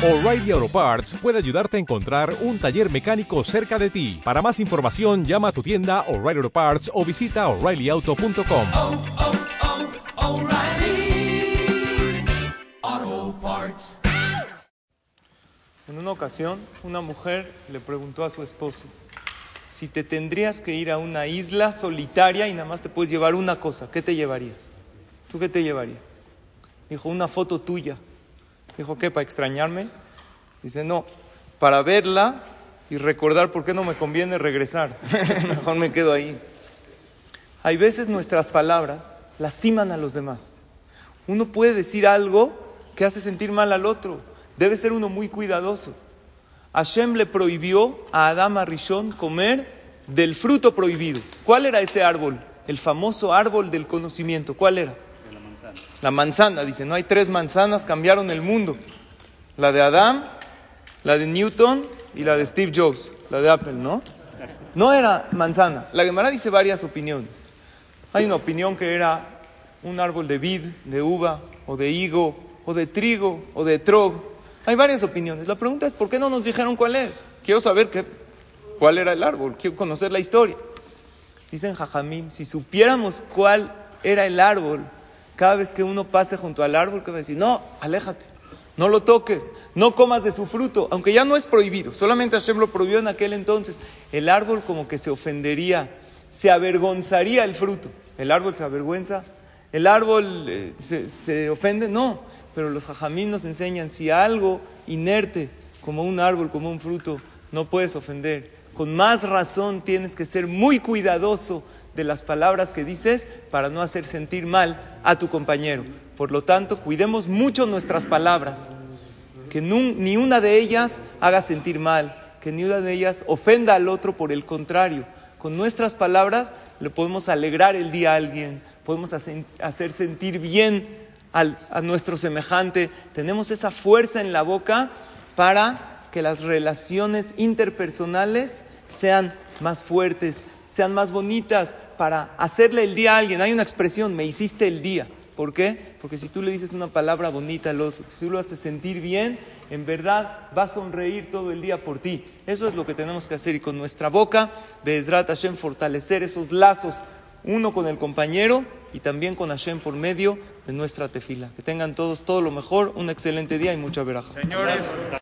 O'Reilly Auto Parts puede ayudarte a encontrar un taller mecánico cerca de ti. Para más información, llama a tu tienda O'Reilly Auto Parts o visita oreillyauto.com. oh, oh, Parts. En una ocasión, una mujer le preguntó a su esposo, si te tendrías que ir a una isla solitaria y nada más te puedes llevar una cosa, ¿qué te llevarías? ¿Tú qué te llevarías? Dijo, una foto tuya. Dijo, ¿qué? ¿Para extrañarme? Dice, no, para verla y recordar por qué no me conviene regresar. Mejor me quedo ahí. Hay veces nuestras palabras lastiman a los demás. Uno puede decir algo que hace sentir mal al otro. Debe ser uno muy cuidadoso. Hashem le prohibió a Adama Rishon comer del fruto prohibido. ¿Cuál era ese árbol? El famoso árbol del conocimiento. ¿Cuál era? La manzana, dice, no hay tres manzanas, cambiaron el mundo. La de Adam, la de Newton y la de Steve Jobs, la de Apple, ¿no? No era manzana. La Gemara dice varias opiniones. Hay una opinión que era un árbol de vid, de uva, o de higo, o de trigo, o de trog. Hay varias opiniones. La pregunta es, ¿por qué no nos dijeron cuál es? Quiero saber qué, cuál era el árbol, quiero conocer la historia. Dicen Jajamim, si supiéramos cuál era el árbol, cada vez que uno pase junto al árbol, que va a decir, no, aléjate, no lo toques, no comas de su fruto, aunque ya no es prohibido, solamente Hashem lo prohibió en aquel entonces. El árbol como que se ofendería, se avergonzaría el fruto. ¿El árbol se avergüenza? ¿El árbol eh, se, se ofende? No, pero los jajamín nos enseñan, si algo inerte, como un árbol, como un fruto, no puedes ofender, con más razón tienes que ser muy cuidadoso de las palabras que dices para no hacer sentir mal a tu compañero. Por lo tanto, cuidemos mucho nuestras palabras, que ni una de ellas haga sentir mal, que ni una de ellas ofenda al otro, por el contrario, con nuestras palabras le podemos alegrar el día a alguien, podemos hacer, sentir bien a nuestro semejante, tenemos esa fuerza en la boca para que las relaciones interpersonales sean más fuertes, sean más bonitas, para hacerle el día a alguien. Hay una expresión, me hiciste el día. ¿Por qué? Porque si tú le dices una palabra bonita al oso, si tú lo haces sentir bien, en verdad va a sonreír todo el día por ti. Eso es lo que tenemos que hacer y con nuestra boca, Bezrat Hashem, fortalecer esos lazos, uno con el compañero y también con Hashem por medio de nuestra tefila. Que tengan todos todo lo mejor, un excelente día y mucha veraja.